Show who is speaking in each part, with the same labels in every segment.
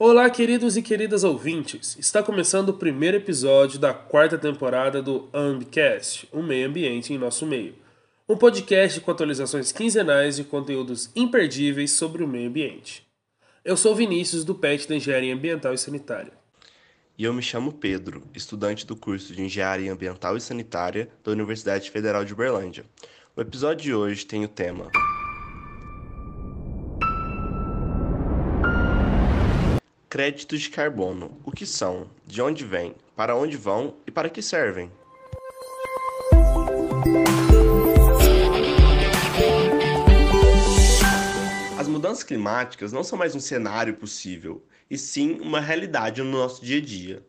Speaker 1: Olá, queridos e queridas ouvintes! Está começando o primeiro episódio da quarta temporada do Ambicast, o meio ambiente em nosso meio. Um podcast com atualizações quinzenais de conteúdos imperdíveis sobre o meio ambiente. Eu sou Vinícius, do PET da Engenharia Ambiental e Sanitária.
Speaker 2: E eu me chamo Pedro, estudante do curso de Engenharia Ambiental e Sanitária da Universidade Federal de Uberlândia. O episódio de hoje tem o tema Créditos de carbono. O que são? De onde vêm? Para onde vão e para que servem? As mudanças climáticas não são mais um cenário possível, e sim uma realidade no nosso dia a dia.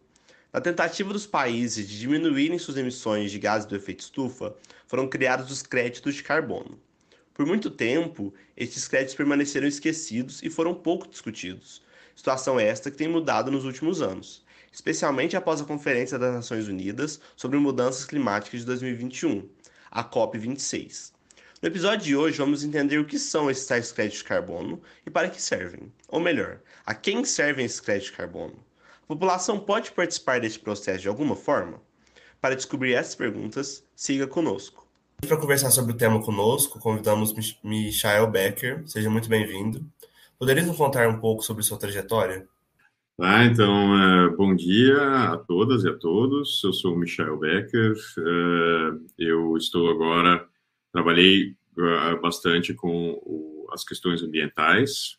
Speaker 2: Na tentativa dos países de diminuírem suas emissões de gases do efeito estufa, foram criados os créditos de carbono. Por muito tempo, estes créditos permaneceram esquecidos e foram pouco discutidos, situação esta que tem mudado nos últimos anos, especialmente após a Conferência das Nações Unidas sobre Mudanças Climáticas de 2021, a COP26. No episódio de hoje, vamos entender o que são esses tais créditos de carbono e para que servem. Ou melhor, a quem servem esses créditos de carbono? A população pode participar deste processo de alguma forma? Para descobrir essas perguntas, siga conosco. Para conversar sobre o tema conosco, convidamos Michael Becker. Seja muito bem-vindo. Poderia nos contar um pouco sobre sua trajetória?
Speaker 3: Ah, então, uh, bom dia a todas e a todos. Eu sou Michael Becker. Uh, eu estou agora, trabalhei uh, bastante com o, as questões ambientais.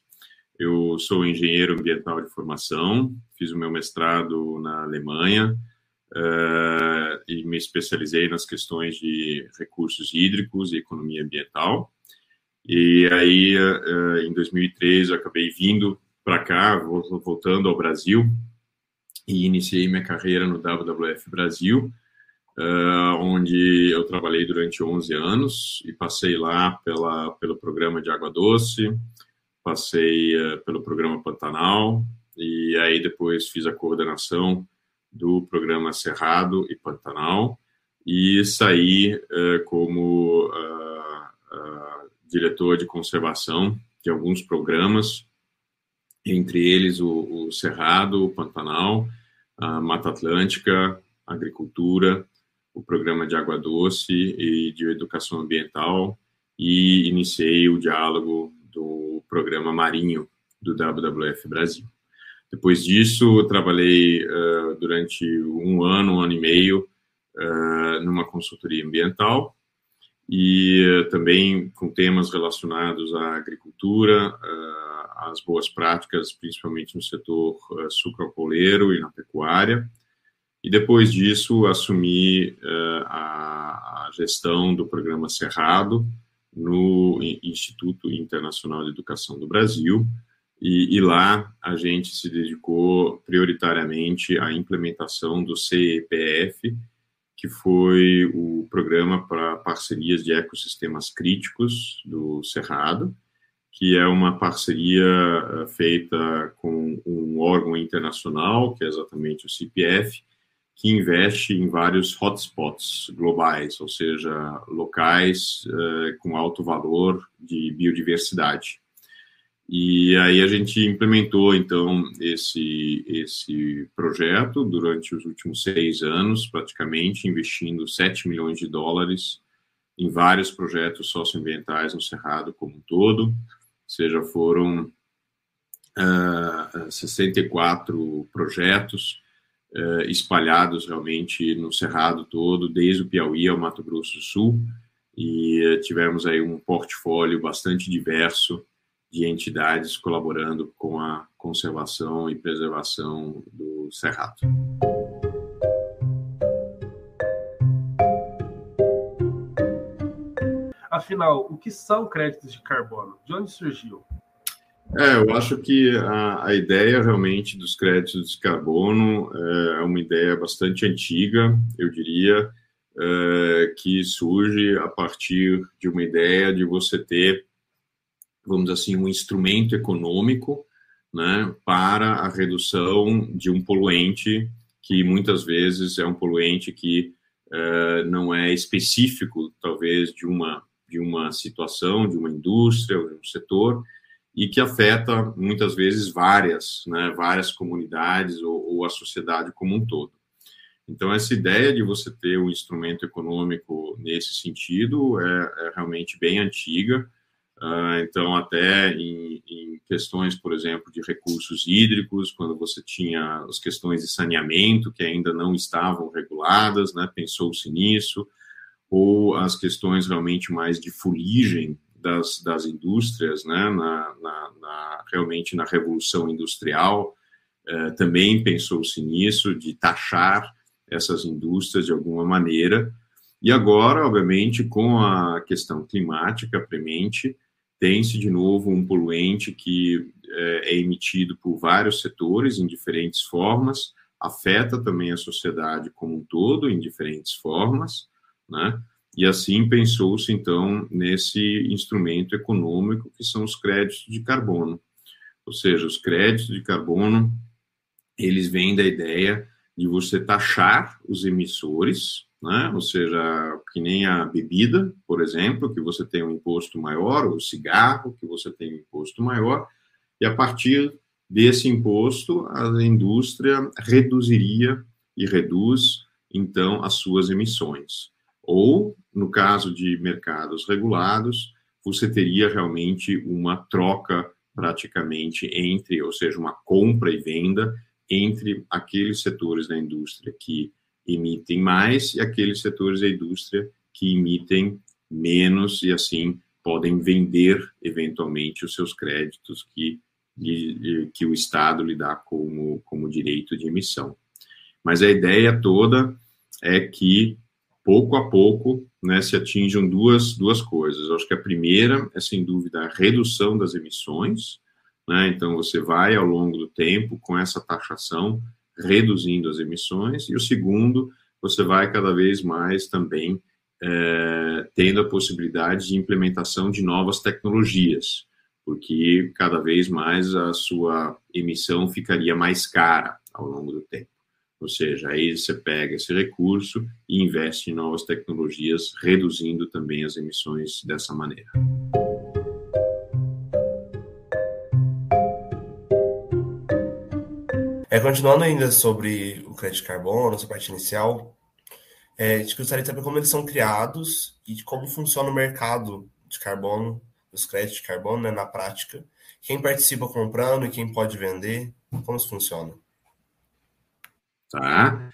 Speaker 3: Eu sou engenheiro ambiental de formação, fiz o meu mestrado na Alemanha e me especializei nas questões de recursos hídricos e economia ambiental. E aí, uh, em 2003, eu acabei vindo para cá, voltando ao Brasil, e iniciei minha carreira no WWF Brasil, uh, onde eu trabalhei durante 11 anos e passei lá pela, pelo programa de água doce, passei uh, pelo programa Pantanal, e aí depois fiz a coordenação do programa Cerrado e Pantanal, e saí como diretor de conservação de alguns programas, entre eles o, o Cerrado, o Pantanal, a Mata Atlântica, Agricultura, o programa de água doce e de educação ambiental e iniciei o diálogo do programa marinho do WWF Brasil. Depois disso, trabalhei uh, durante um ano, um ano e meio, uh, numa consultoria ambiental e eh, também com temas relacionados à agricultura, eh, às boas práticas, principalmente no setor uh, sucroalcooleiro e na pecuária. E depois disso, assumi a, a gestão do programa Cerrado no Instituto Internacional de Educação do Brasil, e, e, lá a gente se dedicou prioritariamente à implementação do CEPF, que foi o programa para parcerias de ecossistemas críticos do Cerrado, que é uma parceria eh, feita com um órgão internacional, que é exatamente o CPF, que investe em vários hotspots globais, ou seja, locais uh, com alto valor de biodiversidade. E aí a gente implementou, então, esse, esse projeto durante os últimos seis anos, praticamente, investindo 7 milhões de dólares em vários projetos socioambientais no Cerrado como um todo, ou seja, foram uh, ah, 64 projetos uh, espalhados realmente no Cerrado todo, desde o Piauí ao Mato Grosso do Sul, e uh, tivemos aí um portfólio bastante diverso de entidades colaborando com a conservação e preservação do cerrado.
Speaker 1: Afinal, o que são créditos de carbono? De onde surgiu?
Speaker 3: É, eu acho que a, a ideia realmente dos créditos de carbono é, é uma ideia bastante antiga, eu diria, é, que surge a partir de uma ideia de você ter vamos assim, um instrumento econômico né, para a redução de um poluente que muitas vezes é um poluente que uh, não é específico, talvez, de uma, de uma situação, de uma indústria, de um setor, e que afeta muitas vezes várias, né, várias comunidades ou, ou, a sociedade como um todo. Então, essa ideia de você ter um instrumento econômico nesse sentido é, é realmente bem antiga. Uh, então, até em, em, questões, por exemplo, de recursos hídricos, quando você tinha as questões de saneamento que ainda não estavam reguladas, né, pensou-se nisso, ou as questões realmente mais de fuligem das, das indústrias, né, na, na, na, realmente na revolução industrial, eh, também pensou-se nisso, de taxar essas indústrias de alguma maneira. E agora, obviamente, com a questão climática premente, tem-se de novo um poluente que eh, é emitido por vários setores em diferentes formas, afeta também a sociedade como um todo em diferentes formas, né? E assim pensou-se, então, nesse instrumento econômico que são os créditos de carbono. Ou seja, os créditos de carbono, eles vêm da ideia de você taxar os emissores, né? ou seja, que nem a bebida, por exemplo, que você tem um imposto maior, o cigarro, que você tem um imposto maior, e a partir desse imposto, a indústria reduziria e reduz, então, as suas emissões. Ou, no caso de mercados regulados, você teria realmente uma troca praticamente entre, ou seja, uma compra e venda entre aqueles setores da indústria que emitem mais e aqueles setores da indústria que emitem menos e assim podem vender eventualmente os seus créditos que, que o Estado lhe dá como, como direito de emissão. Mas a ideia toda é que pouco a pouco, né, se atinjam duas, duas coisas. Eu acho que a primeira é, sem dúvida, a redução das emissões. Né? Então, você vai, ao longo do tempo, com essa taxação, reduzindo as emissões. E o segundo, você vai cada vez mais também é, tendo a possibilidade de implementação de novas tecnologias, porque cada vez mais a sua emissão ficaria mais cara ao longo do tempo. Ou seja, aí você pega esse recurso e investe em novas tecnologias, reduzindo também as emissões dessa maneira.
Speaker 1: É, continuando ainda sobre o crédito de carbono, essa parte inicial, é, a gente gostaria de saber como eles são criados e de como funciona o mercado de carbono, dos créditos de carbono, né, na prática. Quem participa comprando e quem pode vender, como isso funciona?
Speaker 3: tá?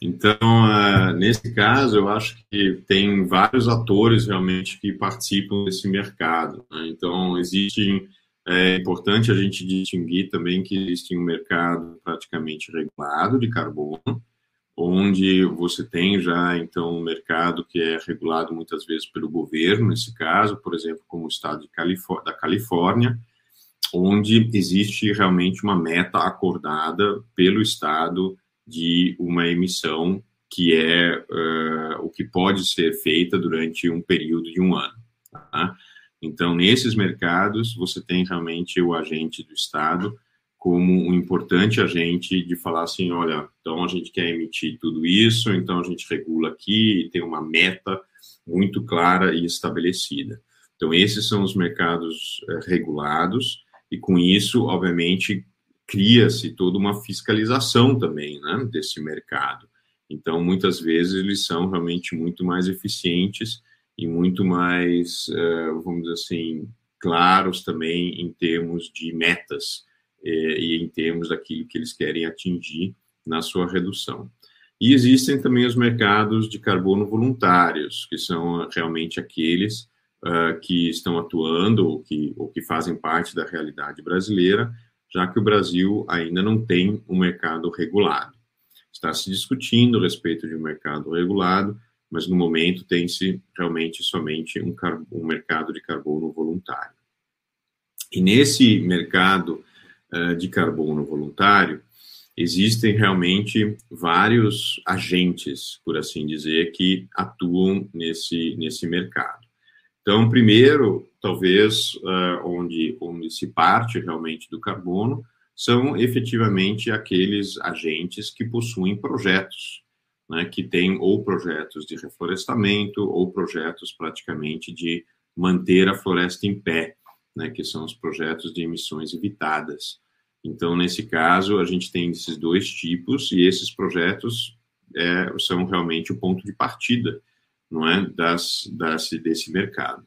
Speaker 3: Então, uh, nesse caso, eu acho que tem vários atores realmente que participam desse mercado. Né? Então, existem, é importante a gente distinguir também que existe um mercado praticamente regulado de carbono, onde você tem já, então, um mercado que é regulado muitas vezes pelo governo, nesse caso, por exemplo, como o estado Califór da Califórnia, onde existe realmente uma meta acordada pelo estado de uma emissão que é uh, o que pode ser feita durante um período de um ano. Tá? Então, nesses mercados, você tem realmente o agente do Estado como um importante agente de falar assim, olha, então a gente quer emitir tudo isso, então a gente regula aqui e tem uma meta muito clara e estabelecida. Então, esses são os mercados uh, regulados, e com isso, obviamente, cria-se toda uma fiscalização também né, desse mercado. Então, muitas vezes, eles são realmente muito mais eficientes e muito mais, eh, vamos dizer assim, claros também em termos de metas eh, e em termos daquilo que eles querem atingir na sua redução. E existem também os mercados de carbono voluntários, que são realmente aqueles uh, que estão atuando ou que, ou que fazem parte da realidade brasileira, já que o Brasil ainda não tem um mercado regulado. Está se discutindo a respeito de um mercado regulado, mas no momento tem-se realmente somente um, um, mercado de carbono voluntário. E nesse mercado uh, de carbono voluntário, existem realmente vários agentes, por assim dizer, que atuam nesse, nesse mercado. Então, primeiro, talvez uh, onde, onde se parte realmente do carbono são efetivamente aqueles agentes que possuem projetos, né, que têm ou projetos de reflorestamento ou projetos praticamente de manter a floresta em pé né, que são os projetos de emissões evitadas. Então, nesse caso, a gente tem esses dois tipos e esses projetos é, são realmente o ponto de partida, não é, das, das desse mercado.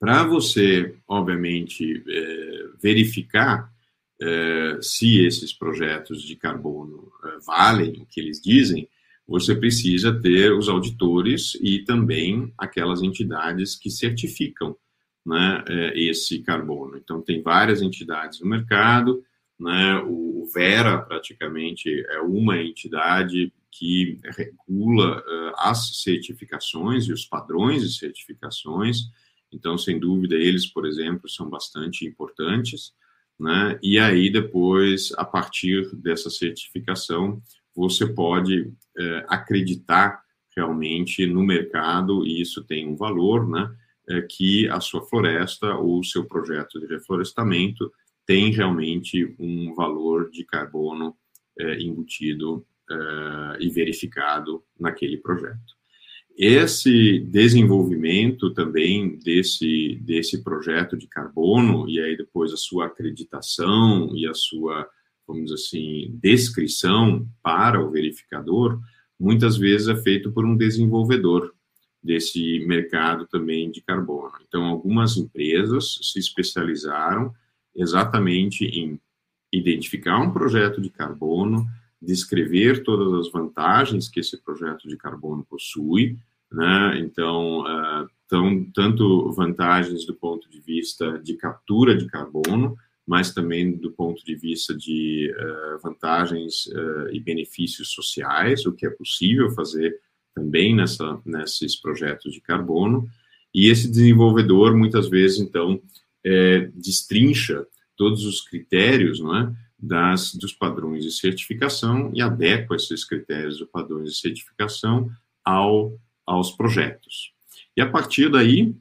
Speaker 3: Para você, obviamente, é, verificar é, se esses projetos de carbono é, valem o que eles dizem, você precisa ter os auditores e também aquelas entidades que certificam né, é, esse carbono. Então, tem várias entidades no mercado, né, o Vera, praticamente, é uma entidade que regula uh, as certificações e os padrões de certificações. Então, sem dúvida, eles, por exemplo, são bastante importantes. Né? E aí, depois, a partir dessa certificação, você pode uh, acreditar realmente no mercado, e isso tem um valor, né? É que a sua floresta ou o seu projeto de reflorestamento tem realmente um valor de carbono é, embutido uh, e verificado naquele projeto. Esse desenvolvimento também desse, desse projeto de carbono, e aí depois a sua acreditação e a sua, vamos assim, descrição para o verificador, muitas vezes é feito por um desenvolvedor desse mercado também de carbono. Então, algumas empresas se especializaram exatamente em identificar um projeto de carbono, descrever todas as vantagens que esse projeto de carbono possui, né? Então, uh, tão, tanto vantagens do ponto de vista de captura de carbono, mas também do ponto de vista de uh, vantagens uh, e benefícios sociais, o que é possível fazer também nessa, nesses projetos de carbono. E esse desenvolvedor, muitas vezes, então, é, destrincha todos os critérios, não é? das, dos padrões de certificação e adequa esses critérios dos padrões de certificação ao, aos projetos. E a partir daí,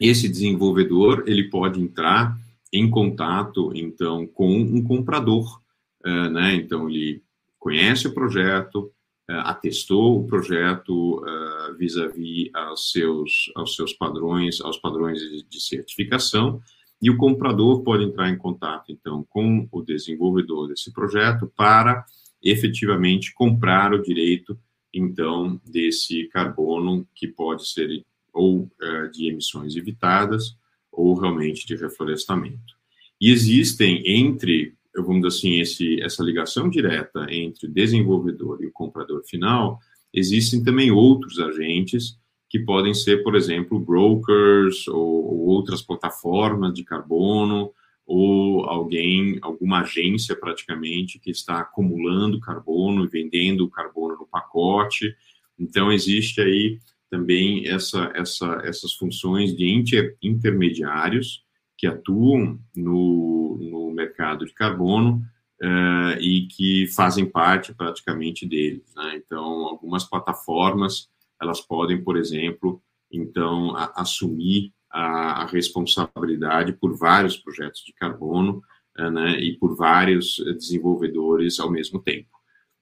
Speaker 3: esse desenvolvedor ele pode entrar em contato então com um comprador, uh, né? Então ele conhece o projeto, uh, atestou o projeto uh, vis-à-vis aos seus aos seus padrões, aos padrões de, de certificação e o comprador pode entrar em contato, então, com o desenvolvedor desse projeto para efetivamente comprar o direito, então, desse carbono que pode ser ou é, de emissões evitadas ou realmente de reflorestamento. E existem entre, vamos dizer assim, esse, essa ligação direta entre o desenvolvedor e o comprador final, existem também outros agentes que podem ser, por exemplo, brokers ou, ou outras plataformas de carbono, ou alguém, alguma agência praticamente que está acumulando carbono e vendendo o carbono no pacote. Então, existe aí também essa, essa, essas funções de inter, intermediários que atuam no, no mercado de carbono uh, e que fazem parte praticamente deles. Né? Então, algumas plataformas elas podem, por exemplo, então, a, assumir a, a, responsabilidade por vários projetos de carbono eh, né, e por vários desenvolvedores ao mesmo tempo.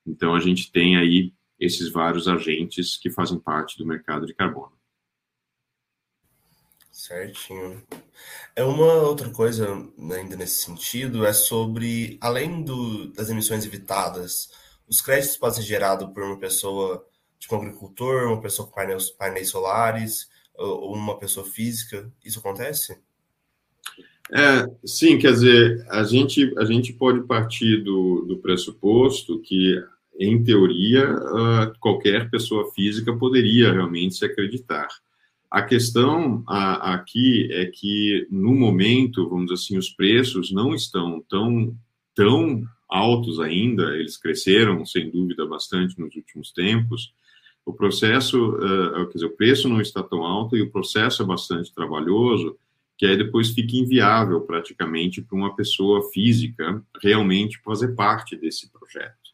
Speaker 3: Então, a gente tem aí esses vários agentes que fazem parte do mercado de carbono.
Speaker 2: Certinho. É uma outra coisa né, ainda nesse sentido é sobre, além do, das emissões evitadas, os créditos podem ser gerados por uma pessoa tipo um agricultor, uma pessoa com painéis, painéis solares, ou uma pessoa física? Isso acontece?
Speaker 3: É, sim, quer dizer, a gente, a gente pode partir do, do pressuposto que, em teoria, uh, qualquer pessoa física poderia realmente se acreditar. A questão aqui é que, no momento, vamos dizer assim, os preços não estão tão, tão altos ainda, eles cresceram, sem dúvida, bastante nos últimos tempos, o processo, uh, quer dizer, o preço não está tão alto e o processo é bastante trabalhoso, que aí depois fica inviável praticamente para uma pessoa física realmente fazer parte desse projeto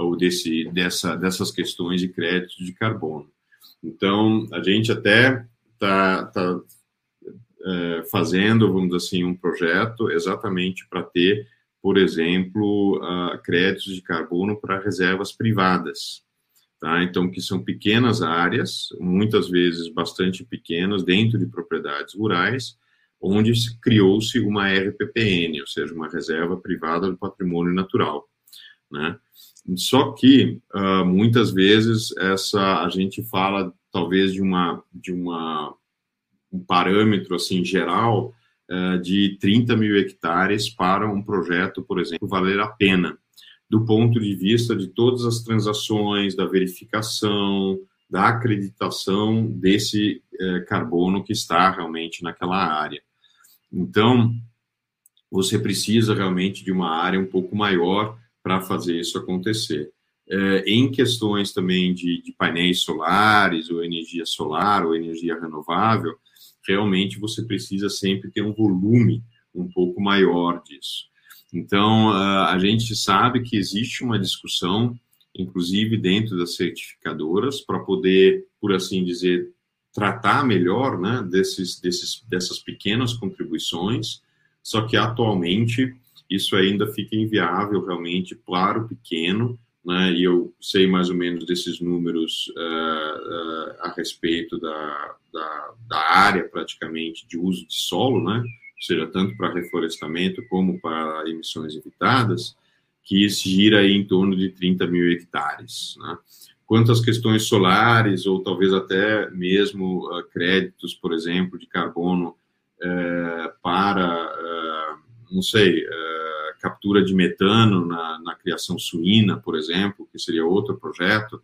Speaker 3: ou desse dessa dessas questões de crédito de carbono. Então a gente até está tá, é, fazendo, vamos dizer assim, um projeto exatamente para ter, por exemplo, créditos de carbono para reservas privadas. Tá? Então, que são pequenas áreas, muitas vezes bastante pequenas, dentro de propriedades rurais, onde criou-se uma RPPN, ou seja, uma reserva privada do patrimônio natural, né? Só que uh, muitas vezes essa a gente fala talvez de uma de uma um parâmetro assim geral uh, de 30 mil hectares para um projeto, por exemplo, valer a pena do ponto de vista de todas as transações, da verificação, da acreditação desse uh, carbono que está realmente naquela área. Então, você precisa realmente de uma área um pouco maior para fazer isso acontecer. É, em questões também de, de, painéis solares, ou energia solar, ou energia renovável, realmente você precisa sempre ter um volume um pouco maior disso. Então, a gente sabe que existe uma discussão, inclusive dentro das certificadoras, para poder, por assim dizer, tratar melhor né, desses, desses, dessas pequenas contribuições, só que atualmente isso ainda fica inviável realmente para o pequeno, né, e eu sei mais ou menos desses números uh, uh, a respeito da, da, da, área praticamente de uso de solo, né, ou seja, tanto para reflorestamento como para emissões evitadas, que gira aí em torno de 30 mil hectares. Né. Quanto às questões solares, ou talvez até mesmo uh, créditos, por exemplo, de carbono para, não sei, captura de metano na, na criação suína, por exemplo, que seria outro projeto,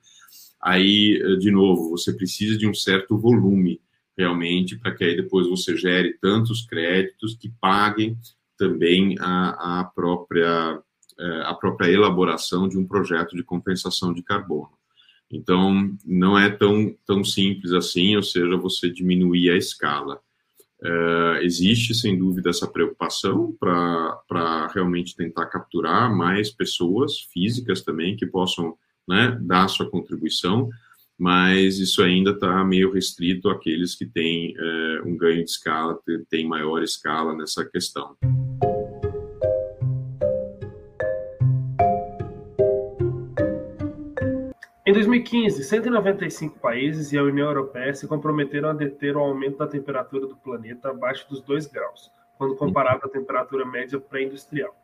Speaker 3: aí, eh, de novo, você precisa de um certo volume realmente para que aí depois você gere tantos créditos que paguem também a, a própria eh, a própria elaboração de um projeto de compensação de carbono. Então, não é tão, tão simples assim, ou seja, você diminuir a escala. Uh, existe, sem dúvida, essa preocupação para realmente tentar capturar mais pessoas físicas também que possam né, dar sua contribuição, mas isso ainda está meio restrito àqueles que têm uh, um ganho de escala, têm maior escala nessa questão.
Speaker 1: 2015, 195 países e a União Europeia se comprometeram a deter o aumento da temperatura do planeta abaixo dos 2 graus, quando comparado à temperatura média pré-industrial,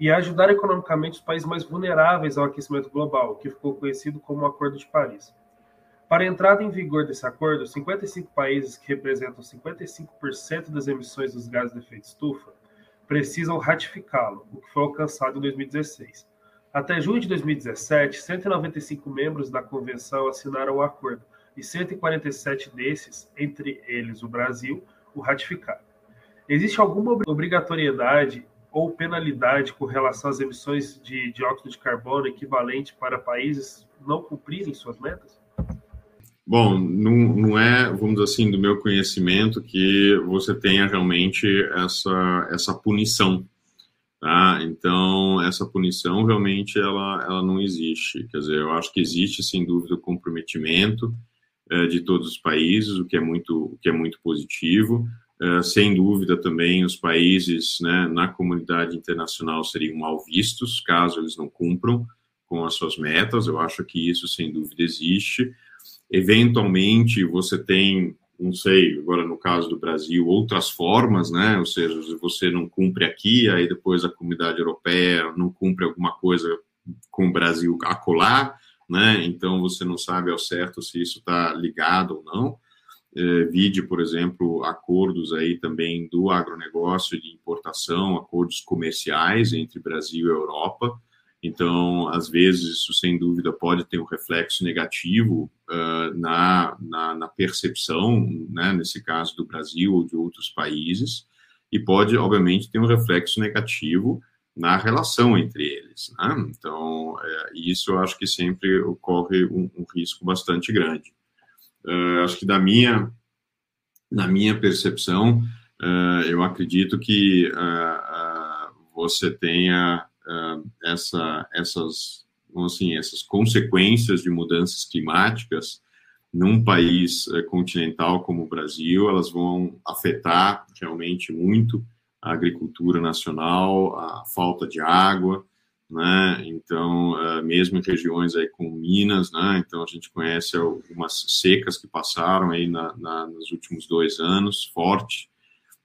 Speaker 1: e a ajudar economicamente os países mais vulneráveis ao aquecimento global, que ficou conhecido como o Acordo de Paris. Para a entrada em vigor desse acordo, 55 países que representam 55% das emissões dos gases de efeito estufa precisam ratificá-lo, o que foi alcançado em 2016. Até junho de 2017, 195 membros da convenção assinaram o acordo e 147 desses, entre eles o Brasil, o ratificaram. Existe alguma obrigatoriedade ou penalidade com relação às emissões de dióxido de carbono equivalente para países não cumprirem suas metas?
Speaker 3: Bom, não, não é, vamos dizer assim, do meu conhecimento que você tenha realmente essa, essa punição Tá? Então, essa punição realmente ela, ela não existe. Quer dizer, eu acho que existe, sem dúvida, o comprometimento é, de todos os países, o que é muito, o que é muito positivo. É, sem dúvida, também os países né, na comunidade internacional seriam mal vistos caso eles não cumpram com as suas metas. Eu acho que isso, sem dúvida, existe. Eventualmente, você tem não sei, agora no caso do Brasil, outras formas, né? Ou seja, se você não cumpre aqui, aí depois a comunidade europeia não cumpre alguma coisa com o Brasil acolá, né? Então você não sabe ao certo se isso está ligado ou não. É, vide, por exemplo, acordos aí também do agronegócio de importação, acordos comerciais entre Brasil e Europa, então, às vezes, isso sem dúvida pode ter um reflexo negativo uh, na, na, na, percepção, né, nesse caso do Brasil ou de outros países, e pode, obviamente, ter um reflexo negativo na relação entre eles. Né? Então, é, isso eu acho que sempre ocorre um, um risco bastante grande. Uh, acho que da minha, na minha percepção, uh, eu acredito que você tenha essa, essas, assim, essas consequências de mudanças climáticas num país uh, continental como o Brasil, elas vão afetar realmente muito a agricultura nacional, a falta de água, né? Então, uh, mesmo em regiões aí com Minas, né? Então a gente conhece algumas secas que passaram aí na, na, nos últimos dois anos, forte,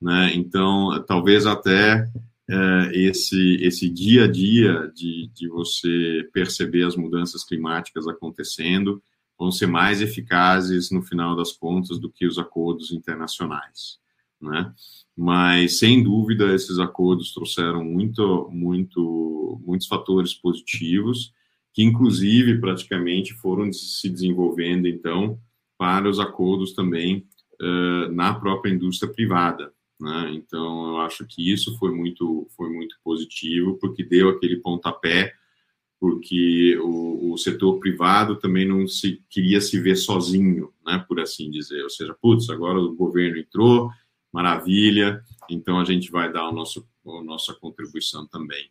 Speaker 3: né? Então, talvez até é, esse, esse dia a dia de, de você perceber as mudanças climáticas acontecendo vão ser mais eficazes no final das contas do que os acordos internacionais, né? Mas sem dúvida esses acordos trouxeram muito, muito, muitos fatores positivos que inclusive praticamente foram se desenvolvendo então para os acordos também uh, na própria indústria privada, né? Então, eu acho que isso foi muito, foi muito positivo, porque deu aquele pontapé, porque o, o setor privado também não se queria se ver sozinho, né, por assim dizer. Ou seja, putz, agora o governo entrou, maravilha, então a gente vai dar o nosso, a nossa contribuição também.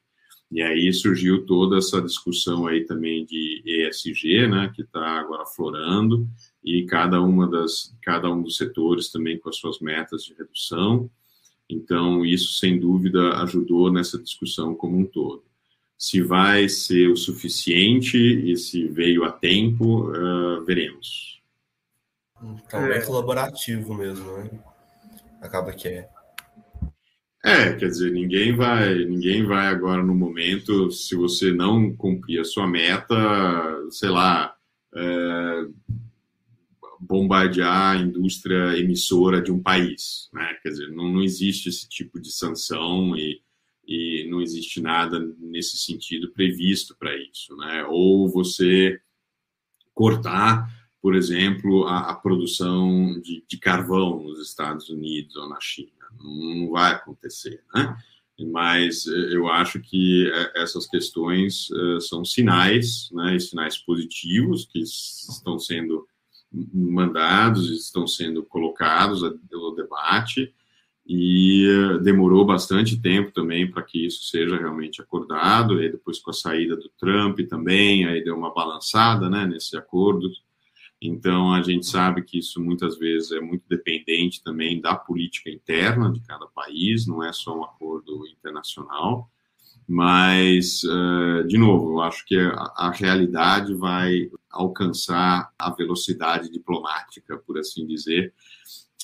Speaker 3: E aí surgiu toda essa discussão aí também de ESG, né, que está agora florando, e cada uma das, cada um dos setores também com as suas metas de redução. Então, isso, sem dúvida, ajudou nessa discussão como um todo. Se vai ser o suficiente e se veio a tempo, uh, veremos.
Speaker 2: Então, é colaborativo mesmo, né? Acaba que é.
Speaker 3: É, quer dizer, ninguém vai, ninguém vai agora no momento, se você não cumprir a sua meta, sei lá, é, bombardear a indústria emissora de um país. Né? Quer dizer, não, não existe esse tipo de sanção e, e não existe nada nesse sentido previsto para isso. Né? Ou você cortar, por exemplo, a, a produção de, de, carvão nos Estados Unidos ou na China. Não, não vai acontecer. Né? Mas eh, eu acho que eh, essas questões uh, são sinais, né, sinais positivos que estão sendo mandados, estão sendo colocados pelo debate e eh, demorou bastante tempo também para que isso seja realmente acordado, e depois com a saída do Trump também, aí deu uma balançada, né, nesse acordo, então a gente sabe que isso muitas vezes é muito dependente também da política interna de cada país, não é só um acordo internacional, mas, uh, de novo, eu acho que a, realidade vai alcançar a velocidade diplomática, por assim dizer,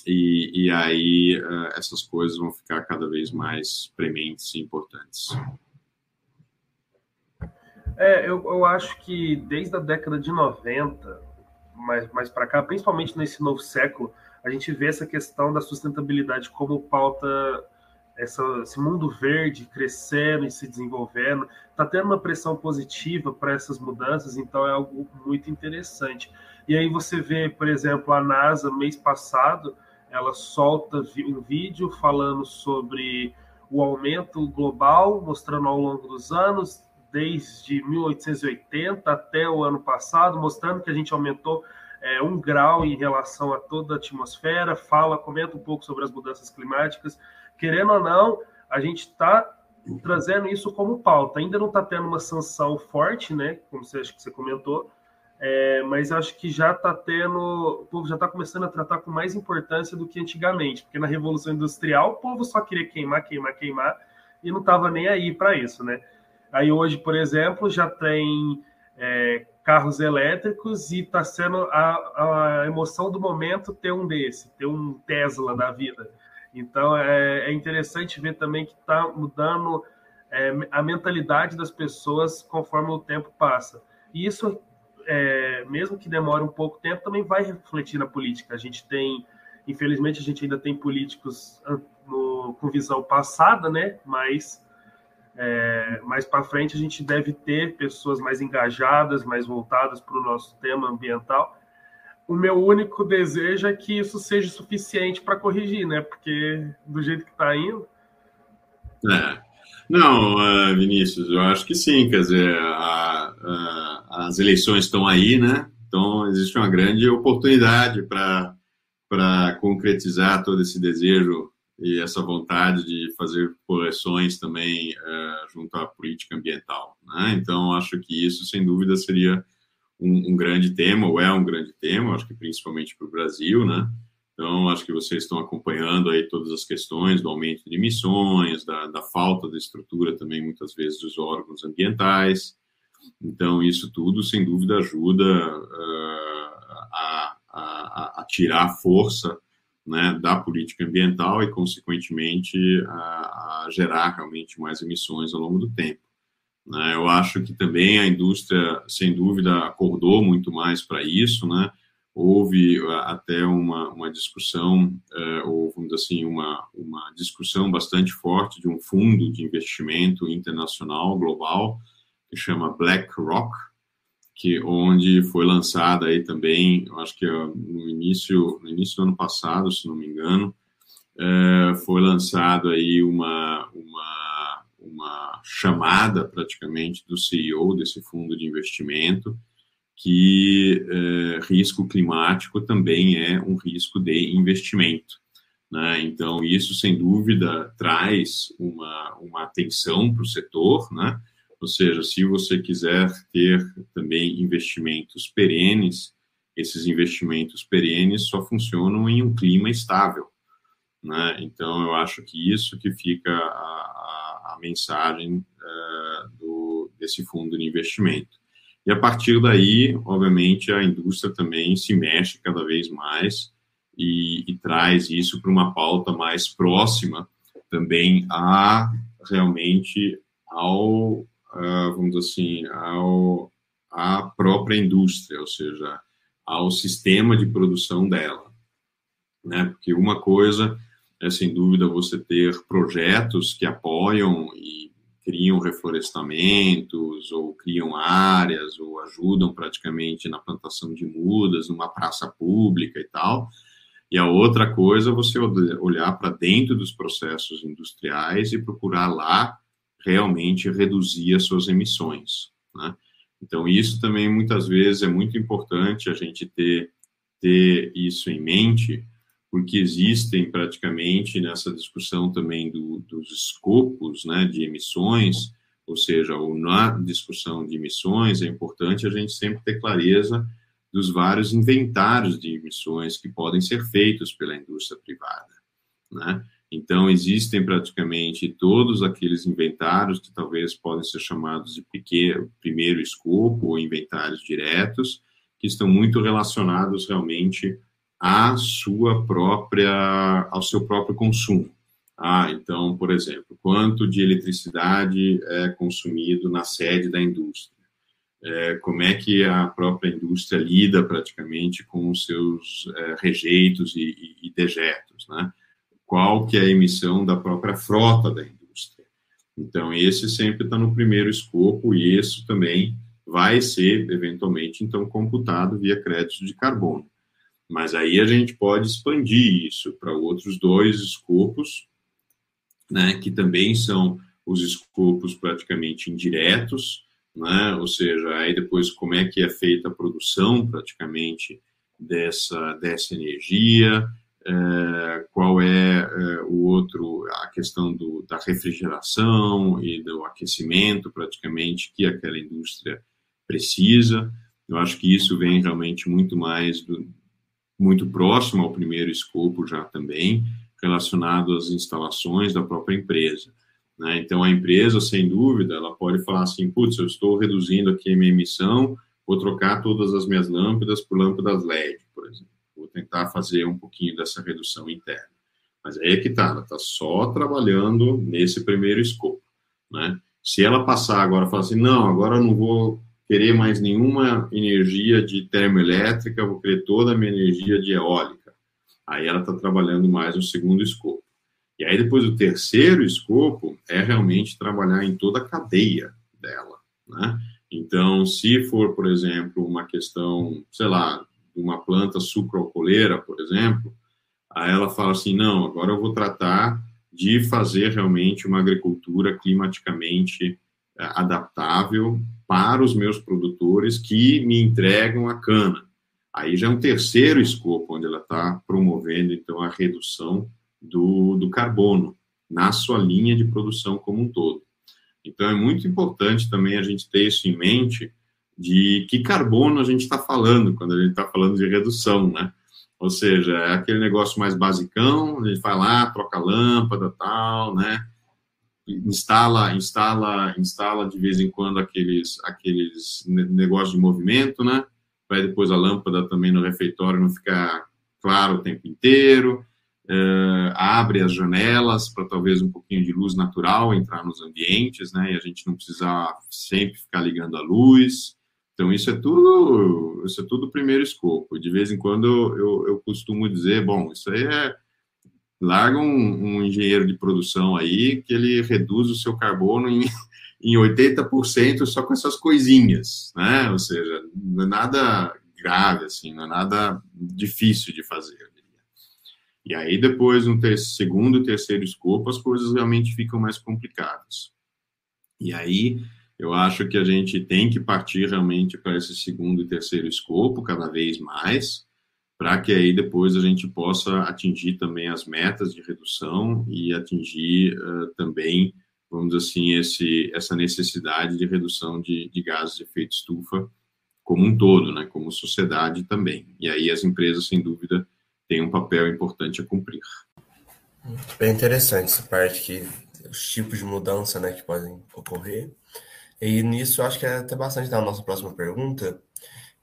Speaker 3: e, e aí uh, essas coisas vão ficar cada vez mais prementes e importantes.
Speaker 1: É, eu, eu acho que desde a década de 90, mais, mais para cá, principalmente nesse novo século, a gente vê essa questão da sustentabilidade como pauta essa, esse mundo verde crescendo e se desenvolvendo, está tendo uma pressão positiva para essas mudanças, então é algo muito interessante. E aí você vê, por exemplo, a NASA, mês passado, ela solta um vídeo falando sobre o aumento global, mostrando ao longo dos anos, desde 1880 até o ano passado, mostrando que a gente aumentou é, um grau em relação a toda a atmosfera, fala, comenta um pouco sobre as mudanças climáticas querendo ou não, a gente está trazendo isso como pauta. Ainda não está tendo uma sanção forte, né? Como você acho que você comentou, é, mas acho que já está tendo, o povo já está começando a tratar com mais importância do que antigamente, porque na Revolução Industrial o povo só queria queimar, queimar, queimar e não estava nem aí para isso, né? Aí hoje, por exemplo, já tem é, carros elétricos e está sendo a, a emoção do momento ter um desse, ter um Tesla da vida. Então é, é interessante ver também que está mudando é, a mentalidade das pessoas conforme o tempo passa. E isso, é, mesmo que demore um pouco tempo, também vai refletir na política. A gente tem, infelizmente, a gente ainda tem políticos ah, no, com visão passada, né? Mas é, mais para frente a gente deve ter pessoas mais engajadas, mais voltadas para o nosso tema ambiental o meu único desejo é que isso seja suficiente para corrigir, né? Porque do jeito que está indo.
Speaker 3: É. Não, uh, Vinícius, eu acho que sim. Quer dizer, a, a, as eleições estão aí, né? Então, existe uma grande oportunidade para concretizar todo esse desejo e essa vontade de fazer correções também uh, junto à política ambiental. Né? Então, acho que isso, sem dúvida, seria um, um, grande tema, ou é um grande tema, acho que principalmente para o Brasil, né? Então, acho que vocês estão acompanhando aí todas as questões do aumento de emissões, da, da falta de estrutura também, muitas vezes, dos órgãos ambientais. Então, isso tudo, sem dúvida, ajuda uh, a, a, a, tirar força né, da política ambiental e, consequentemente, a, a, gerar realmente mais emissões ao longo do tempo. Né? Eu acho que também a indústria, sem dúvida, acordou muito mais para isso, né? Houve até uma, uma discussão, é, ou vamos dizer assim, uma, uma discussão bastante forte de um fundo de investimento internacional, global, que chama BlackRock, que onde foi lançada aí também, eu acho que no início, no início do ano passado, se não me engano, é, foi lançado aí uma, uma, uma chamada praticamente do CEO desse fundo de investimento, que é, risco climático também é um risco de investimento. Né? Então, isso, sem dúvida, traz uma, uma atenção para o setor, né? Ou seja, se você quiser ter também investimentos perenes, esses investimentos perenes só funcionam em um clima estável. Né? Então, eu acho que isso que fica a, a, mensagem uh, do, desse fundo de investimento. E a partir daí, obviamente, a indústria também se mexe cada vez mais e, e traz isso para uma pauta mais próxima também a realmente ao uh, vamos dizer assim, ao, à própria indústria, ou seja, ao sistema de produção dela. Né? Porque uma coisa é, sem dúvida, você ter projetos que apoiam e criam reflorestamentos, ou criam áreas, ou ajudam praticamente na plantação de mudas, numa praça pública e tal. E a outra coisa é você olhar para dentro dos processos industriais e procurar lá realmente reduzir as suas emissões. Né? Então, isso também muitas vezes é muito importante a gente ter, ter isso em mente, porque existem praticamente nessa discussão também do, dos escopos né, de emissões, ou seja, ou na discussão de emissões, é importante a gente sempre ter clareza dos vários inventários de emissões que podem ser feitos pela indústria privada. Né? Então, existem praticamente todos aqueles inventários que talvez podem ser chamados de pequeno, primeiro escopo ou inventários diretos, que estão muito relacionados realmente à sua própria, ao seu próprio consumo. Ah, então, por exemplo, quanto de eletricidade é consumido na sede da indústria? É, como é que a própria indústria lida praticamente com os seus é, rejeitos e, e, e dejetos, né? qual que é a emissão da própria frota da indústria. Então, esse sempre está no primeiro escopo e isso também vai ser, eventualmente, então, computado via crédito de carbono. Mas aí a gente pode expandir isso para outros dois escopos, né, que também são os escopos praticamente indiretos, né, ou seja, aí depois como é que é feita a produção praticamente dessa, dessa energia, é, qual é, é, o outro, a questão do, da refrigeração e do aquecimento, praticamente, que aquela indústria precisa. Eu acho que isso vem realmente muito mais, do, muito próximo ao primeiro escopo já também, relacionado às instalações da própria empresa. Né? Então, a empresa, sem dúvida, ela pode falar assim, putz, eu estou reduzindo aqui a minha emissão, vou trocar todas as minhas lâmpadas por lâmpadas LED, por exemplo tentar fazer um pouquinho dessa redução interna. Mas aí é que está, ela está só trabalhando nesse primeiro escopo. Né? Se ela passar agora e falar assim, não, agora eu não vou querer mais nenhuma energia de termoelétrica, vou querer toda a minha energia de eólica. Aí ela está trabalhando mais no segundo escopo. E aí depois o terceiro escopo é realmente trabalhar em toda a cadeia dela, né? Então, se for, por exemplo, uma questão, sei lá, uma planta sucroalcooleira, por exemplo, aí ela fala assim, não, agora eu vou tratar de fazer realmente uma agricultura climaticamente é, adaptável para os meus produtores que me entregam a cana. Aí já é um terceiro escopo onde ela está promovendo, então, a redução do, do carbono na sua linha de produção como um todo. Então, é muito importante também a gente ter isso em mente, de que carbono a gente está falando quando a gente está falando de redução, né? Ou seja, é aquele negócio mais basicão, a gente vai lá, troca lâmpada, tal, né? Instala, instala, instala de vez em quando aqueles, aqueles negócios de movimento, né? Para depois a lâmpada também no refeitório não ficar claro o tempo inteiro. uh, abre as janelas para talvez um pouquinho de luz natural entrar nos ambientes, né? E a gente não precisar sempre ficar ligando a luz. Então isso é tudo, isso é tudo primeiro escopo. De vez em quando eu, eu costumo dizer, bom, isso aí é larga um, um, engenheiro de produção aí que ele reduz o seu carbono em, em 80% só com essas coisinhas, né? Ou seja, não é nada grave, assim, não é nada difícil de fazer. E aí, depois, no ter segundo e terceiro escopo, as coisas realmente ficam mais complicadas. E aí, eu acho que a gente tem que partir realmente para esse segundo e terceiro escopo, cada vez mais, para que aí depois a gente possa atingir também as metas de redução e atingir uh, também, vamos dizer assim, esse, essa necessidade de redução de, de gases de efeito estufa como um todo, né, como sociedade também. E aí as empresas, sem dúvida, têm um papel importante a cumprir.
Speaker 2: Bem interessante essa parte que os tipos de mudança, né, que podem ocorrer. E nisso, acho que é até bastante da nossa próxima pergunta,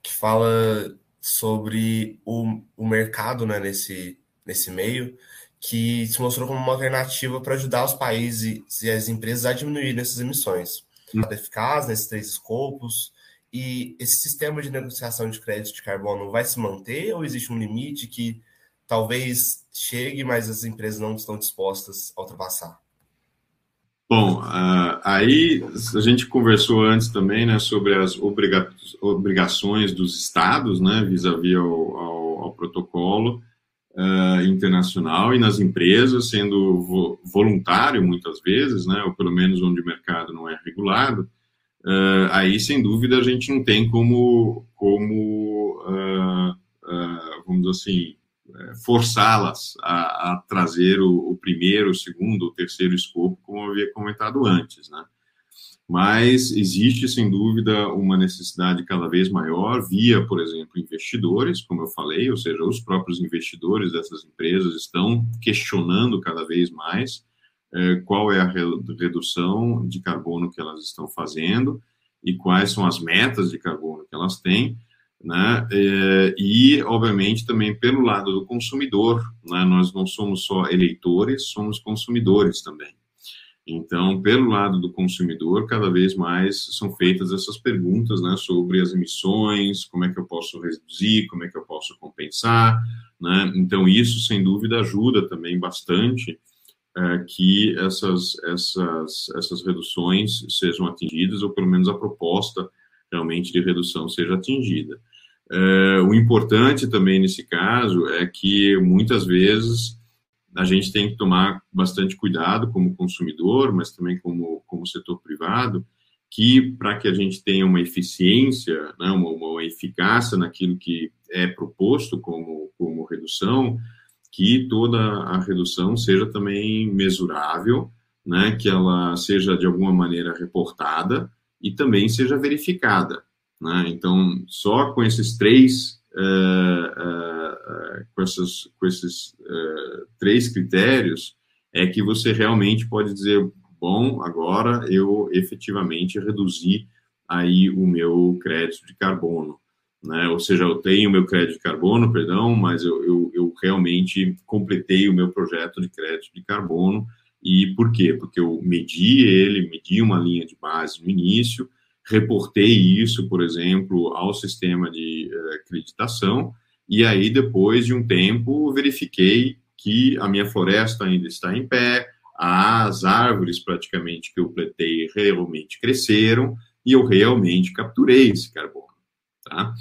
Speaker 2: que fala sobre o, o mercado né, nesse, nesse meio, que se mostrou como uma alternativa para ajudar os países e as empresas a diminuir essas emissões. Hum. Eficaz nesses três escopos, e esse sistema de negociação de crédito de carbono vai se manter ou existe um limite que talvez chegue, mas as empresas não estão dispostas a ultrapassar?
Speaker 3: Bom, uh, aí a gente conversou antes também, né, sobre as obriga obrigações dos estados, né, vis-à-vis ao, ao, ao, protocolo uh, internacional e nas empresas, sendo vo voluntário muitas vezes, né, ou pelo menos onde o mercado não é regulado, uh, aí sem dúvida a gente não tem como, como vamos assim, forçá-las a, a, trazer o, o, primeiro, o segundo, o terceiro escopo, como eu havia comentado antes, né? Mas existe, sem dúvida, uma necessidade cada vez maior via, por exemplo, investidores, como eu falei, ou seja, os próprios investidores dessas empresas estão questionando cada vez mais eh, qual é a redução de carbono que elas estão fazendo e quais são as metas de carbono que elas têm, né? É, e, obviamente, também pelo lado do consumidor, né? nós não somos só eleitores, somos consumidores também. Então, pelo lado do consumidor, cada vez mais são feitas essas perguntas né, sobre as emissões, como é que eu posso reduzir, como é que eu posso compensar. Né? Então, isso, sem dúvida, ajuda também bastante é, que essas, essas, essas reduções sejam atingidas, ou pelo menos a proposta realmente de redução seja atingida. É, o importante também nesse caso é que muitas vezes a gente tem que tomar bastante cuidado como consumidor, mas também como, como setor privado, que para que a gente tenha uma eficiência, né, uma, uma, eficácia naquilo que é proposto como, como redução, que toda a redução seja também mesurável, né, que ela seja de alguma maneira reportada, e também seja verificada. Né? Então, só com esses três, uh, uh, com, com esses três critérios, é que você realmente pode dizer, bom, agora eu efetivamente reduzi aí o meu crédito de carbono. Né? Ou seja, eu tenho meu crédito de carbono, perdão, mas eu, eu, eu realmente completei o meu projeto de crédito de carbono e por quê? Porque eu medi ele, medi uma linha de base no início, reportei isso, por exemplo, ao sistema de uh, acreditação, e aí, depois de um tempo, verifiquei que a minha floresta ainda está em pé, as árvores praticamente que eu plantei realmente cresceram, e eu realmente capturei esse carbono, tá?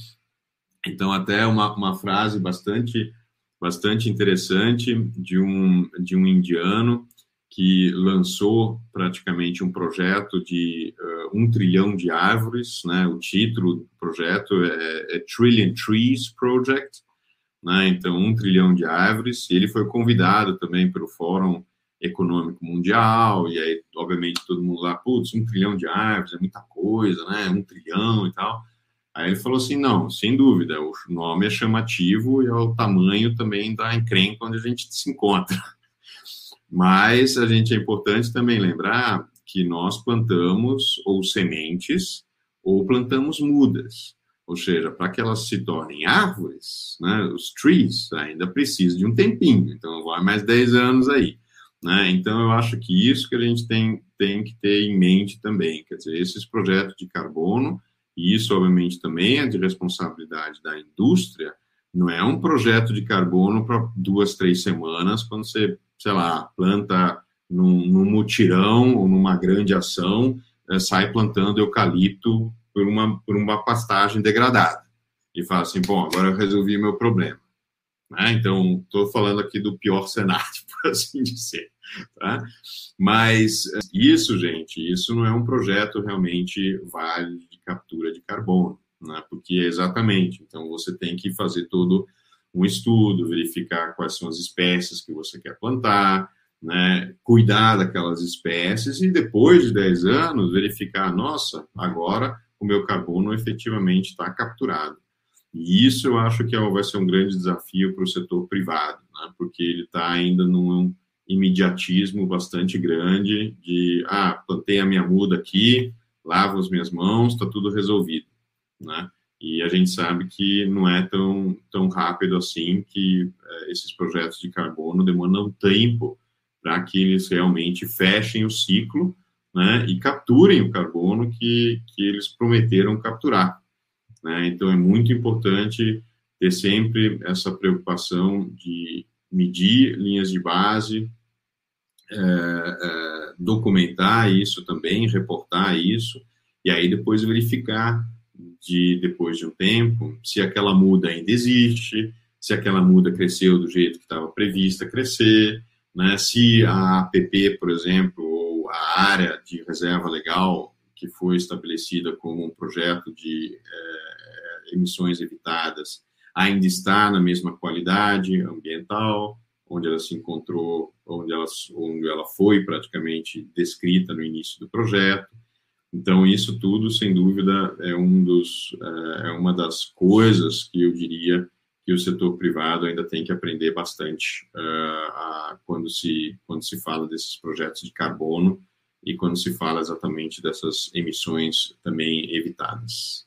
Speaker 3: Então, até uma, uma frase bastante, bastante interessante de um, de um indiano que lançou praticamente um projeto de uh, um trilhão de árvores, né? O título do projeto é, é Trillion Trees Project, né? Então, um trilhão de árvores. E ele foi convidado também pelo Fórum Econômico Mundial, e aí, obviamente, todo mundo lá, putz, um trilhão de árvores é muita coisa, né? Um trilhão e tal. Aí ele falou assim, não, sem dúvida, o nome é chamativo e é o tamanho também da encrenca onde a gente se encontra. Mas a gente é importante também lembrar que nós plantamos ou sementes ou plantamos mudas. Ou seja, para que elas se tornem árvores, né, os trees ainda precisam de um tempinho, então vai mais 10 anos aí. Né? Então, eu acho que isso que a gente tem, tem que ter em mente também, quer dizer, esses projetos de carbono, e isso, obviamente, também é de responsabilidade da indústria, não é um projeto de carbono para duas, três semanas, quando você, sei lá, planta num, num mutirão ou numa grande ação, é, sai plantando eucalipto por uma, por uma pastagem degradada. E fala assim, bom, agora eu resolvi meu problema. Né? Então, estou falando aqui do pior cenário, por assim dizer. Tá? Mas eh, isso, gente, isso não é um projeto realmente válido de captura de carbono, né? porque é exatamente, então você tem que fazer todo um estudo, verificar quais são as espécies que você quer plantar, né, cuidar daquelas espécies e depois de 10 anos verificar, nossa, agora o meu carbono efetivamente está capturado. E isso eu acho que é vai ser um grande desafio para o setor privado, né, porque ele está ainda num imediatismo bastante grande de, ah, plantei a minha muda aqui, lavo as minhas mãos, está tudo resolvido, né? E a gente sabe que não é tão, tão rápido assim, que é, esses projetos de carbono demandam tempo para que eles realmente fechem o ciclo né, e capturem o carbono que, que eles prometeram capturar. Né? Então, é muito importante ter sempre essa preocupação de medir linhas de base, é, é, documentar isso também, reportar isso, e aí depois verificar de depois de um tempo se aquela muda ainda existe, se aquela muda cresceu do jeito que estava prevista crescer, né? Se a APP, por exemplo, ou a área de reserva legal que foi estabelecida como um projeto de é, emissões evitadas ainda está na mesma qualidade ambiental, onde ela se encontrou, onde ela, onde ela foi praticamente descrita no início do projeto. Então, isso tudo, sem dúvida, é, um dos, é, é uma das coisas que eu diria que o setor privado ainda tem que aprender bastante uh, a, quando, se, quando se fala desses projetos de carbono e quando se fala exatamente dessas emissões também evitadas.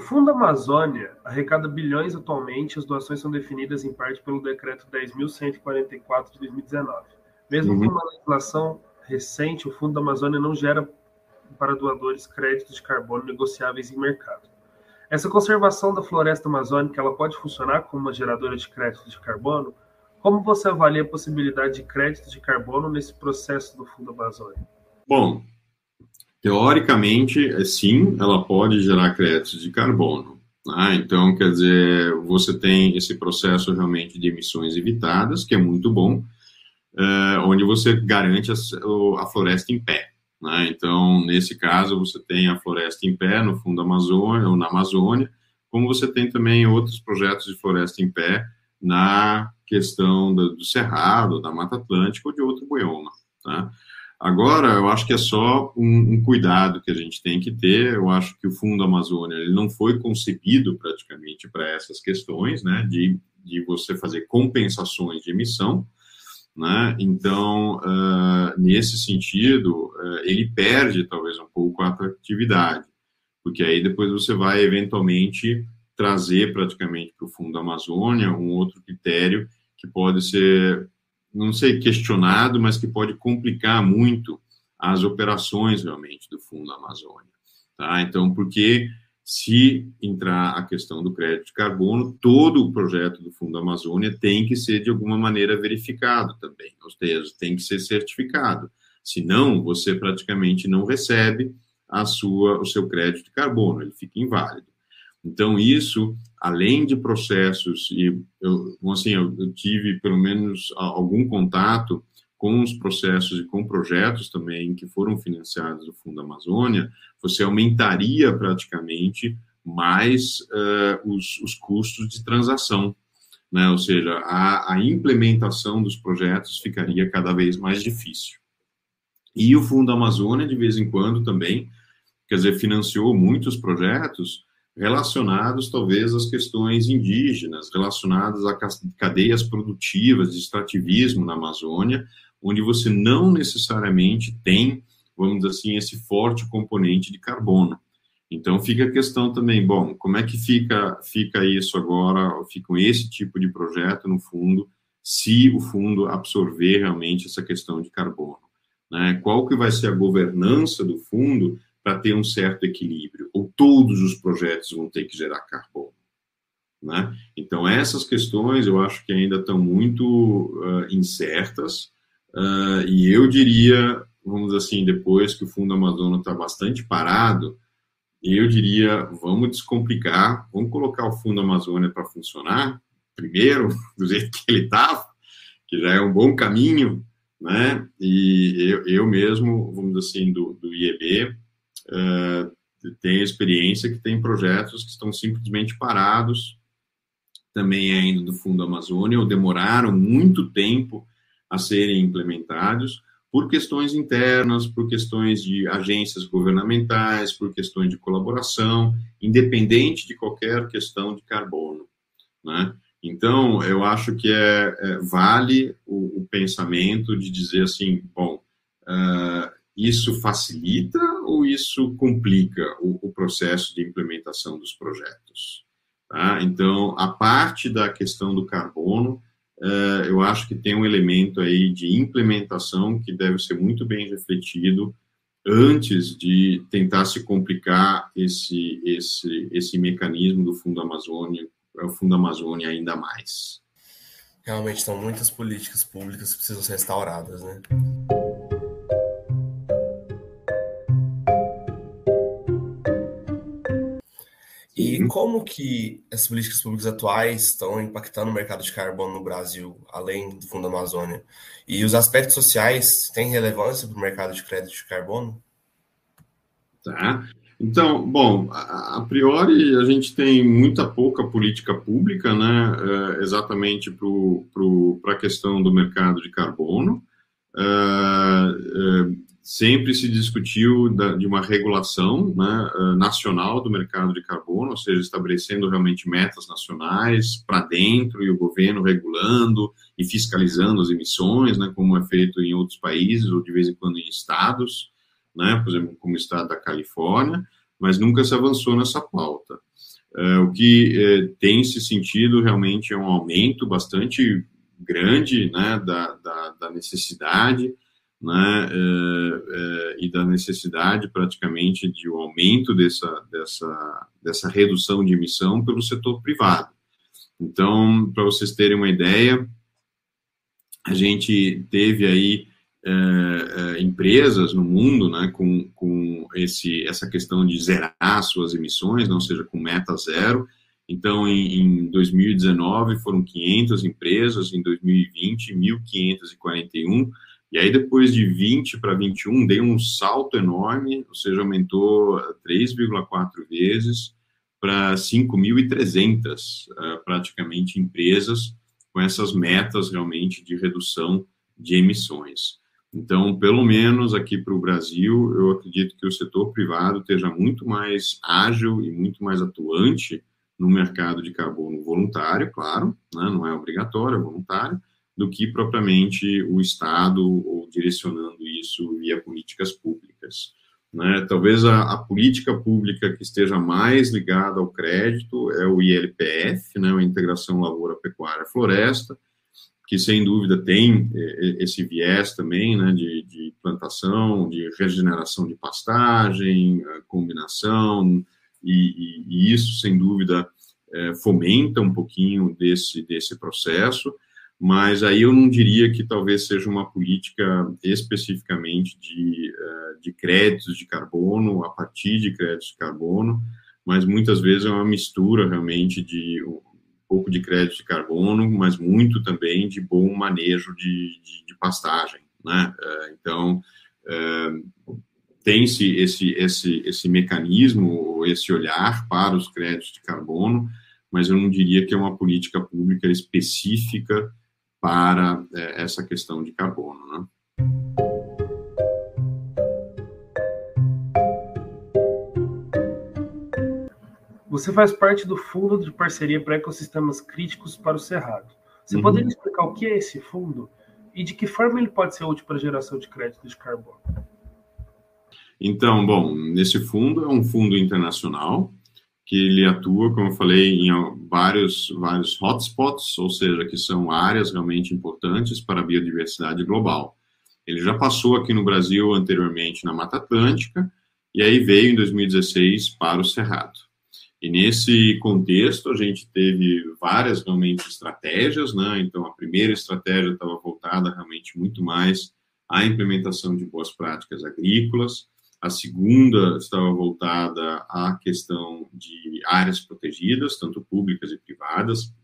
Speaker 1: Fundo Amazônia arrecada bilhões atualmente as doações são definidas em parte pelo Decreto 10.144 de 2019. Mesmo uhum. com uma legislação recente, o Fundo da Amazônia não gera para doadores créditos de carbono negociáveis em mercado. Essa conservação da floresta amazônica ela pode funcionar como uma geradora de crédito de carbono? Como você avalia a possibilidade de crédito de carbono nesse processo do Fundo Amazônia?
Speaker 3: Bom, Teoricamente, é, sim, ela pode gerar créditos de carbono. Né? Então, quer dizer, você tem esse processo realmente de emissões evitadas, que é muito bom, é, onde você garante a, a floresta em pé. Né? Então, nesse caso, você tem a floresta em pé no fundo da Amazônia ou na Amazônia, como você tem também outros projetos de floresta em pé na questão do, do Cerrado, da Mata Atlântica ou de outro bioma. Tá? Agora, eu acho que é só um, um, cuidado que a gente tem que ter. Eu acho que o Fundo Amazônia ele não foi concebido praticamente para essas questões, né, de, de você fazer compensações de emissão. Né? Então, uh, nesse sentido, uh, ele perde talvez um pouco a atratividade, porque aí depois você vai eventualmente trazer praticamente para o Fundo Amazônia um outro critério que pode ser não sei, questionado, mas que pode complicar muito as operações realmente do Fundo Amazônia. Tá? Então, porque se entrar a questão do crédito de carbono, todo o projeto do Fundo Amazônia tem que ser de alguma maneira verificado também, ou seja, tem que ser certificado. Senão, você praticamente não recebe a sua, o seu crédito de carbono, ele fica inválido. Então, isso, além de processos, e eu, assim, eu, tive pelo menos algum contato com os processos e com projetos também que foram financiados do Fundo Amazônia, você aumentaria praticamente mais uh, os, os, custos de transação, né? ou seja, a, a, implementação dos projetos ficaria cada vez mais difícil. E o Fundo Amazônia, de vez em quando, também, quer dizer, financiou muitos projetos relacionados talvez às questões indígenas, relacionadas a cadeias produtivas de extrativismo na Amazônia, onde você não necessariamente tem, vamos dizer assim, esse forte componente de carbono. Então fica a questão também, bom, como é que fica fica isso agora, fica esse tipo de projeto no fundo, se o fundo absorver realmente essa questão de carbono, né? Qual que vai ser a governança do fundo para ter um certo equilíbrio? Ou todos os projetos vão ter que gerar carbono? Né? Então, essas questões eu acho que ainda estão muito uh, incertas, uh, e eu diria, vamos assim, depois que o Fundo Amazônia está bastante parado, eu diria, vamos descomplicar, vamos colocar o Fundo Amazônia para funcionar, primeiro, do jeito que ele estava, que já é um bom caminho, né? E eu, eu mesmo, vamos dizer assim, do, do IEB, uh, tenho experiência que tem projetos que estão simplesmente parados, também ainda do Fundo Amazônia, ou demoraram muito tempo a serem implementados por questões internas, por questões de agências governamentais, por questões de colaboração, independente de qualquer questão de carbono, né? Então, eu acho que é, é vale o, o, pensamento de dizer assim, bom, uh, isso facilita ou isso complica o, o processo de implementação dos projetos? Tá? Então, a parte da questão do carbono, uh, eu acho que tem um elemento aí de implementação que deve ser muito bem refletido antes de tentar se complicar esse, esse, esse mecanismo do Fundo Amazônia, o Fundo Amazônia ainda mais.
Speaker 2: Realmente, são muitas políticas públicas que precisam ser restauradas, né? Como que as políticas públicas atuais estão impactando o mercado de carbono no Brasil, além do Fundo Amazônia? E os aspectos sociais têm relevância para o mercado de crédito de carbono?
Speaker 3: Tá. Então, bom, a, priori a gente tem muita pouca política pública, né, é, exatamente para a questão do mercado de carbono. É, é, sempre se discutiu da, de uma regulação né, uh, nacional do mercado de carbono, ou seja, estabelecendo realmente metas nacionais para dentro e o governo regulando e fiscalizando as emissões, né, como é feito em outros países ou de vez em quando em estados, né, por exemplo, como o estado da Califórnia, mas nunca se avançou nessa pauta. Uh, o que uh, tem se sentido realmente é um aumento bastante grande né, da, da, da necessidade né, é, é, e da necessidade praticamente de um aumento dessa, dessa, dessa redução de emissão pelo setor privado. Então, para vocês terem uma ideia, a gente teve aí é, empresas no mundo né, com, com esse, essa questão de zerar suas emissões, não seja com meta zero. Então, em, em 2019 foram 500 empresas, em 2020 1.541 e aí, depois de 20 para 21, deu um salto enorme, ou seja, aumentou 3,4 vezes para 5.300, uh, praticamente, empresas com essas metas realmente de redução de emissões. Então, pelo menos aqui para o Brasil, eu acredito que o setor privado esteja muito mais ágil e muito mais atuante no mercado de carbono voluntário, claro, né, não é obrigatório, é voluntário, do que propriamente o Estado ou direcionando isso via políticas públicas. Né? Talvez a, a, política pública que esteja mais ligada ao crédito é o ILPF, né, a Integração Lavoura, Pecuária, Floresta, que sem dúvida tem é, esse viés também né, de, de plantação, de regeneração de pastagem, combinação, e, e, e isso sem dúvida é, fomenta um pouquinho desse, desse processo mas aí eu não diria que talvez seja uma política especificamente de, eh, de créditos de carbono, a partir de créditos de carbono, mas muitas vezes é uma mistura realmente de um pouco de crédito de carbono, mas muito também de bom manejo de, de, de pastagem, né? Eh, então, é, tem-se esse, esse, esse mecanismo, esse olhar para os créditos de carbono, mas eu não diria que é uma política pública específica para é, essa questão de carbono. Né?
Speaker 1: Você faz parte do Fundo de Parceria para Ecossistemas Críticos para o Cerrado. Você uhum. poderia explicar o que é esse fundo e de que forma ele pode ser útil para a geração de crédito de carbono?
Speaker 3: Então, bom, nesse fundo é um fundo internacional que ele atua, como eu falei, em vários, vários hotspots, ou seja, que são áreas realmente importantes para a biodiversidade global. Ele já passou aqui no Brasil anteriormente na Mata Atlântica, e aí veio em 2016 para o Cerrado. E nesse contexto, a gente teve várias realmente estratégias, né? Então, a primeira estratégia estava voltada realmente muito mais à implementação de boas práticas agrícolas, a segunda estava voltada à questão de áreas protegidas, tanto públicas e privadas.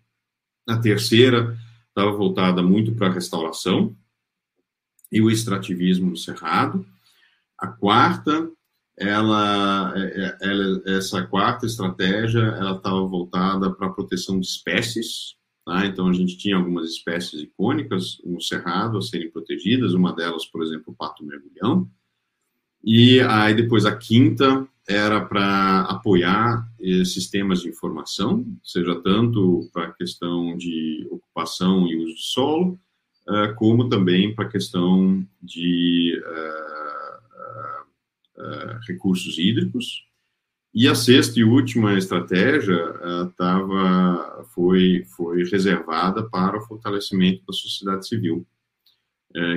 Speaker 3: A terceira estava voltada muito para a restauração e o extrativismo no cerrado. A quarta, ela, ela essa quarta estratégia, ela estava voltada para a proteção de espécies. Tá? Então, a gente tinha algumas espécies icônicas no cerrado a serem protegidas. Uma delas, por exemplo, o pato mergulhão e aí depois a quinta era para apoiar eh, sistemas de informação, seja tanto para a questão de ocupação e uso de solo, uh, como também para a questão de uh, uh, recursos hídricos. E a sexta e última estratégia tava, foi, foi reservada para o fortalecimento da sociedade civil,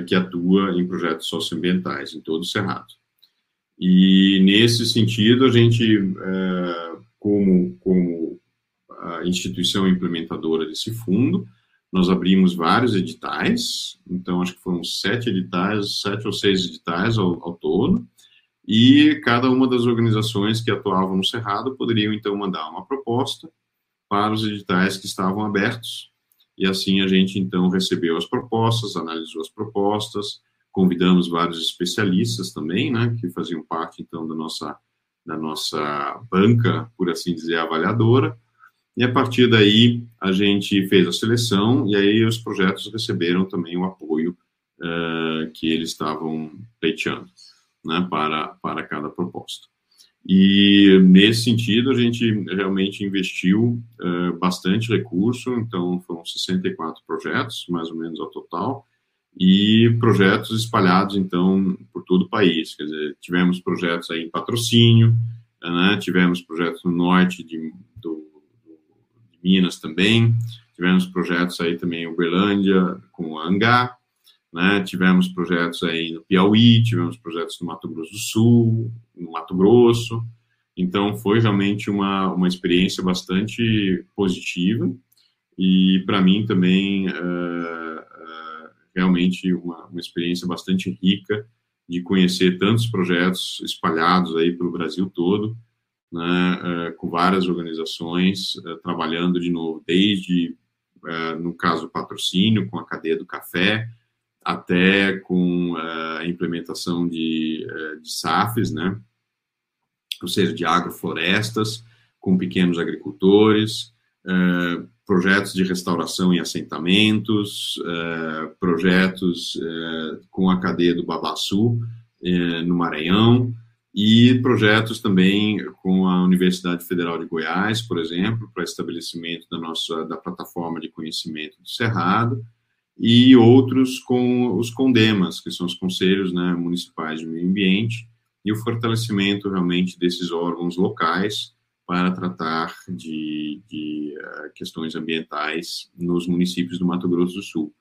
Speaker 3: que atua em projetos socioambientais em todo o Cerrado. E nesse sentido, a gente, é, como, como a instituição implementadora desse fundo, nós abrimos vários editais, então acho que foram sete editais, sete ou seis editais ao, ao todo, e cada uma das organizações que atuavam no Cerrado poderiam então mandar uma proposta para os editais que estavam abertos, e assim a gente então recebeu as propostas, analisou as propostas, convidamos vários especialistas também, né, que faziam parte, então, da nossa, da nossa banca, por assim dizer, avaliadora, e a partir daí a gente fez a seleção e aí os projetos receberam também o apoio uh, que eles estavam pleiteando né, para, para cada proposta. E nesse sentido a gente realmente investiu uh, bastante recurso, então foram 64 projetos, mais ou menos ao total, e projetos espalhados, então, por todo o país. Quer dizer, tivemos projetos aí em patrocínio, né, tivemos projetos no norte de, do, de Minas também, tivemos projetos aí também em Uberlândia, com a Angá, né, tivemos projetos aí no Piauí, tivemos projetos no Mato Grosso do Sul, no Mato Grosso, então foi realmente uma, uma experiência bastante positiva. E para mim também uh, realmente uma, uma experiência bastante rica de conhecer tantos projetos espalhados aí pelo Brasil todo, né, uh, com várias organizações uh, trabalhando de novo, desde, uh, no caso, patrocínio, com a cadeia do café, até com a implementação de, de SAFs, né, ou seja, de agroflorestas, com pequenos agricultores, projetos de restauração em assentamentos, eh, projetos eh, com a cadeia do Babaçu, eh, no Maranhão, e projetos também com a Universidade Federal de Goiás, por exemplo, para estabelecimento da nossa da plataforma de conhecimento do Cerrado, e outros com os CONDEMAS, que são os Conselhos né, Municipais de Meio Ambiente, e o fortalecimento realmente desses órgãos locais, para tratar de, de uh, questões ambientais nos municípios do Mato Grosso do Sul.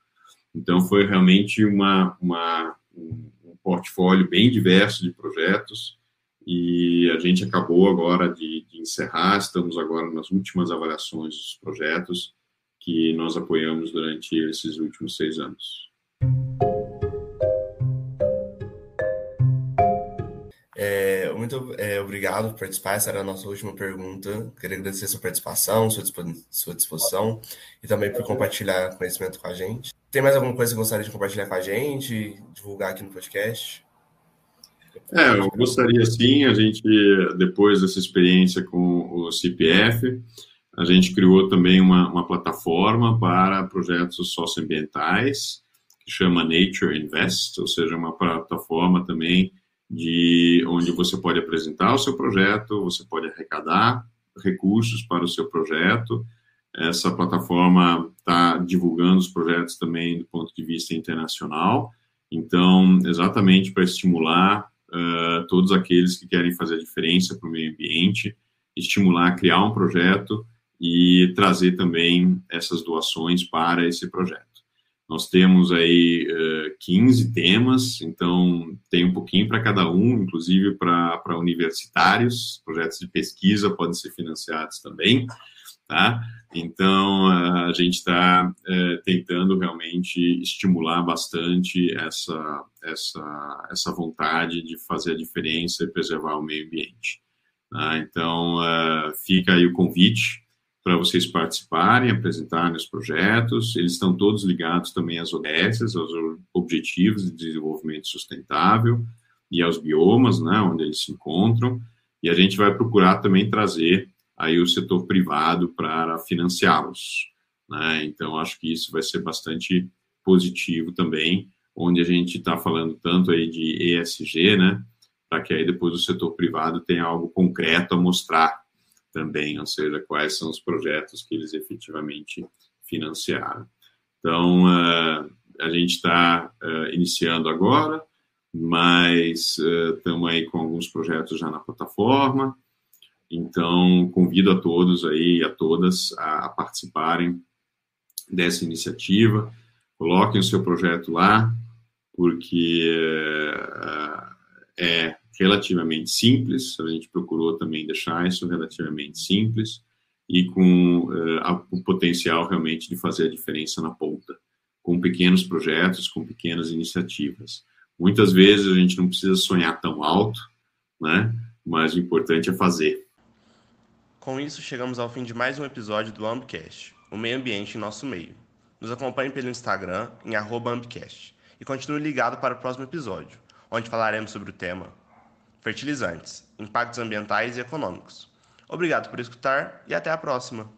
Speaker 3: Então, foi realmente uma, uma, um, um portfólio bem diverso de projetos e a gente acabou agora de, de encerrar, estamos agora nas últimas avaliações dos projetos que nós apoiamos durante esses últimos seis anos.
Speaker 2: Muito é, obrigado por participar. Essa era a nossa última pergunta. Queria agradecer sua participação, sua, sua disposição e também por compartilhar conhecimento com a gente. Tem mais alguma coisa que gostaria de compartilhar com a gente, divulgar aqui no podcast?
Speaker 3: É, eu gostaria sim, a gente, depois dessa experiência com o CPF, a gente criou também uma, uma plataforma para projetos socioambientais, que chama Nature Invest, ou seja, uma plataforma também de onde você pode apresentar o seu projeto, você pode arrecadar recursos para o seu projeto, essa plataforma está divulgando os projetos também do ponto de vista internacional. Então, exatamente para estimular uh, todos aqueles que querem fazer a diferença para o meio ambiente, estimular a criar um projeto e trazer também essas doações para esse projeto. Nós temos aí uh, 15 temas, então tem um pouquinho para cada um, inclusive para universitários, projetos de pesquisa podem ser financiados também, tá? Então, a gente está é, tentando realmente estimular bastante essa, essa, essa vontade de fazer a diferença e preservar o meio ambiente. Tá? Então, uh, fica aí o convite para vocês participarem, apresentarem os projetos. Eles estão todos ligados também às ODS, aos Objetivos de Desenvolvimento Sustentável e aos biomas, né, onde eles se encontram. E a gente vai procurar também trazer aí o setor privado para financiá-los. Né? Então, acho que isso vai ser bastante positivo também, onde a gente está falando tanto aí de ESG, né, para que aí depois o setor privado tenha algo concreto a mostrar também, ou seja, quais são os projetos que eles efetivamente financiaram. Então, uh, a gente está uh, iniciando agora, mas estamos uh, aí com alguns projetos já na plataforma, então, convido a todos aí, a todas, a, participarem dessa iniciativa. Coloquem o seu projeto lá, porque é relativamente simples. A gente procurou também deixar isso relativamente simples e com a, o potencial realmente de fazer a diferença na ponta, com pequenos projetos, com pequenas iniciativas. Muitas vezes a gente não precisa sonhar tão alto, né? Mas o importante é fazer.
Speaker 2: Com isso, chegamos ao fim de mais um episódio do Ambcast, o meio ambiente em nosso meio. Nos acompanhe pelo Instagram em Ambcast e continue ligado para o próximo episódio, onde falaremos sobre o tema fertilizantes, impactos ambientais e econômicos. Obrigado por escutar e até a próxima!